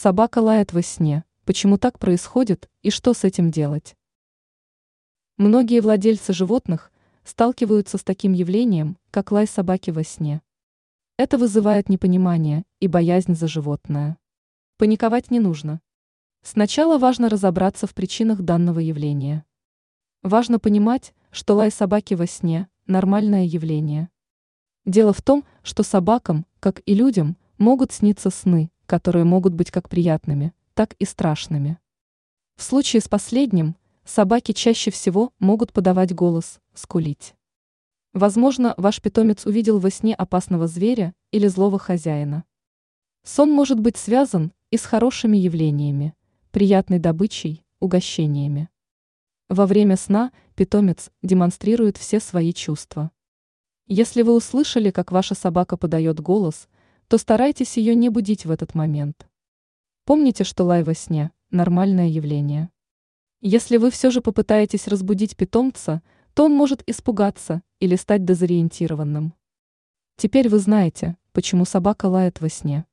Собака лает во сне. Почему так происходит и что с этим делать? Многие владельцы животных сталкиваются с таким явлением, как лай собаки во сне. Это вызывает непонимание и боязнь за животное. Паниковать не нужно. Сначала важно разобраться в причинах данного явления. Важно понимать, что лай собаки во сне – нормальное явление. Дело в том, что собакам, как и людям, могут сниться сны, которые могут быть как приятными, так и страшными. В случае с последним, собаки чаще всего могут подавать голос, скулить. Возможно, ваш питомец увидел во сне опасного зверя или злого хозяина. Сон может быть связан и с хорошими явлениями, приятной добычей, угощениями. Во время сна питомец демонстрирует все свои чувства. Если вы услышали, как ваша собака подает голос, то старайтесь ее не будить в этот момент. Помните, что лай во сне – нормальное явление. Если вы все же попытаетесь разбудить питомца, то он может испугаться или стать дезориентированным. Теперь вы знаете, почему собака лает во сне.